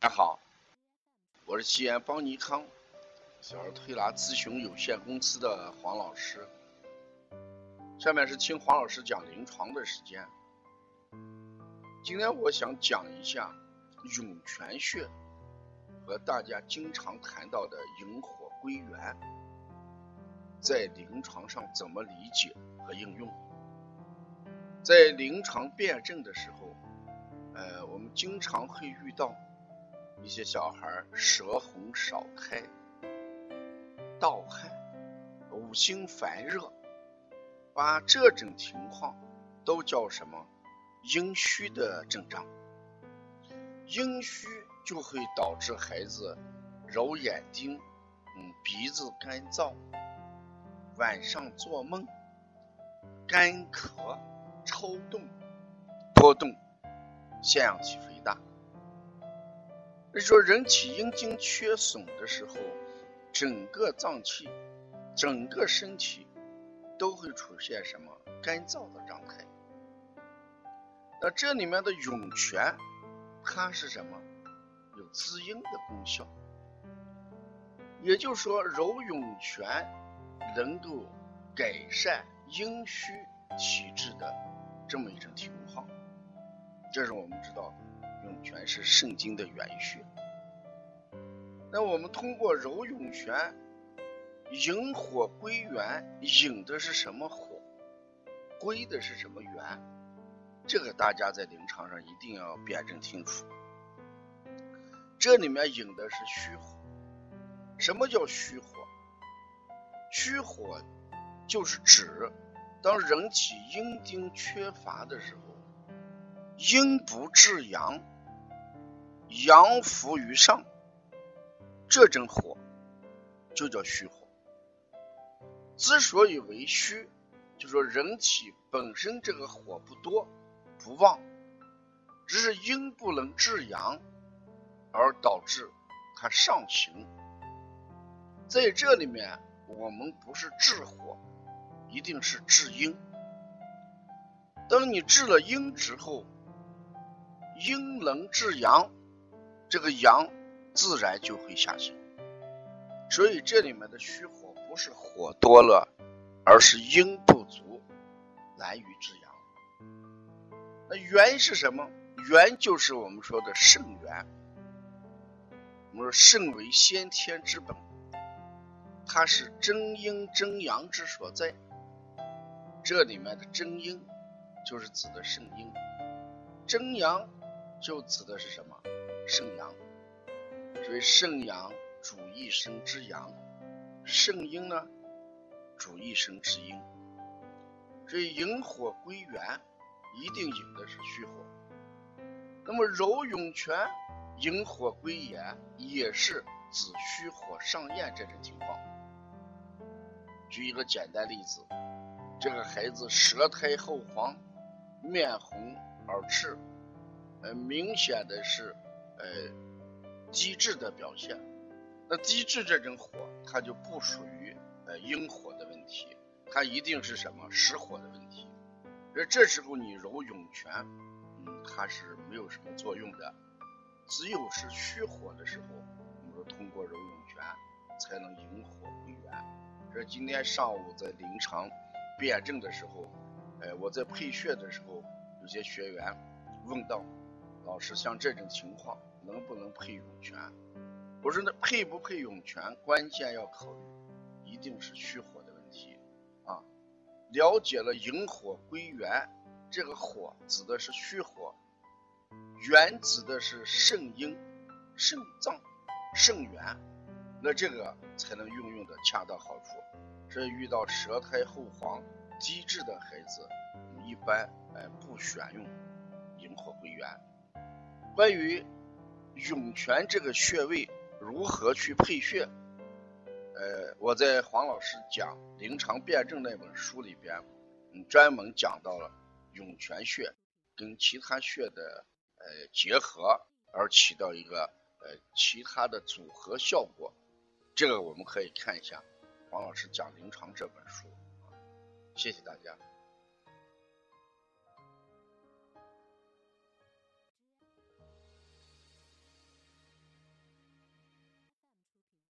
大家好，我是西安邦尼康小儿推拿咨询有限公司的黄老师。下面是听黄老师讲临床的时间。今天我想讲一下涌泉穴和大家经常谈到的引火归元，在临床上怎么理解和应用？在临床辩证的时候，呃，我们经常会遇到。一些小孩舌红少苔、盗汗、五心烦热，把这种情况都叫什么阴虚的症状？阴虚就会导致孩子揉眼睛，嗯，鼻子干燥，晚上做梦，干咳、抽动、多动，腺样体肥大。所以说，人体阴经缺损的时候，整个脏器、整个身体都会出现什么干燥的状态。那这里面的涌泉，它是什么？有滋阴的功效。也就是说，揉涌泉能够改善阴虚体质的这么一种情况。这是我们知道。涌全是肾经的原穴，那我们通过揉涌泉引火归元，引的是什么火？归的是什么元？这个大家在临床上一定要辩证清楚。这里面引的是虚火。什么叫虚火？虚火就是指当人体阴精缺乏的时候。阴不制阳，阳浮于上，这种火就叫虚火。之所以为虚，就说人体本身这个火不多不旺，只是阴不能制阳，而导致它上行。在这里面，我们不是治火，一定是治阴。当你治了阴之后，阴能制阳，这个阳自然就会下行。所以这里面的虚火不是火多了，而是阴不足，难于制阳。那元是什么？元就是我们说的肾元。我们说肾为先天之本，它是真阴真阳之所在。这里面的真阴就是指的肾阴，真阳。就指的是什么？肾阳，所以肾阳主一生之阳，肾阴呢主一生之阴。所以引火归元，一定引的是虚火。那么揉涌泉引火归元，也是指虚火上炎这种情况。举一个简单例子，这个孩子舌苔厚黄，面红耳赤。呃，明显的是，呃，积滞的表现。那积滞这种火，它就不属于呃阴火的问题，它一定是什么实火的问题。而这时候你揉涌泉，嗯，它是没有什么作用的。只有是虚火的时候，我们说通过揉涌泉才能引火归元。这今天上午在临床辩证的时候，呃，我在配穴的时候，有些学员问到。老师，像这种情况能不能配涌泉？我说那配不配涌泉，关键要考虑，一定是虚火的问题啊。了解了引火归元，这个火指的是虚火，元指的是肾阴、肾脏、肾元，那这个才能运用的恰到好处。所以遇到舌苔厚黄、积滞的孩子，一般哎不选用引火归元。关于涌泉这个穴位如何去配穴，呃，我在黄老师讲临床辩证那本书里边，专门讲到了涌泉穴跟其他穴的呃结合而起到一个呃其他的组合效果，这个我们可以看一下黄老师讲临床这本书，谢谢大家。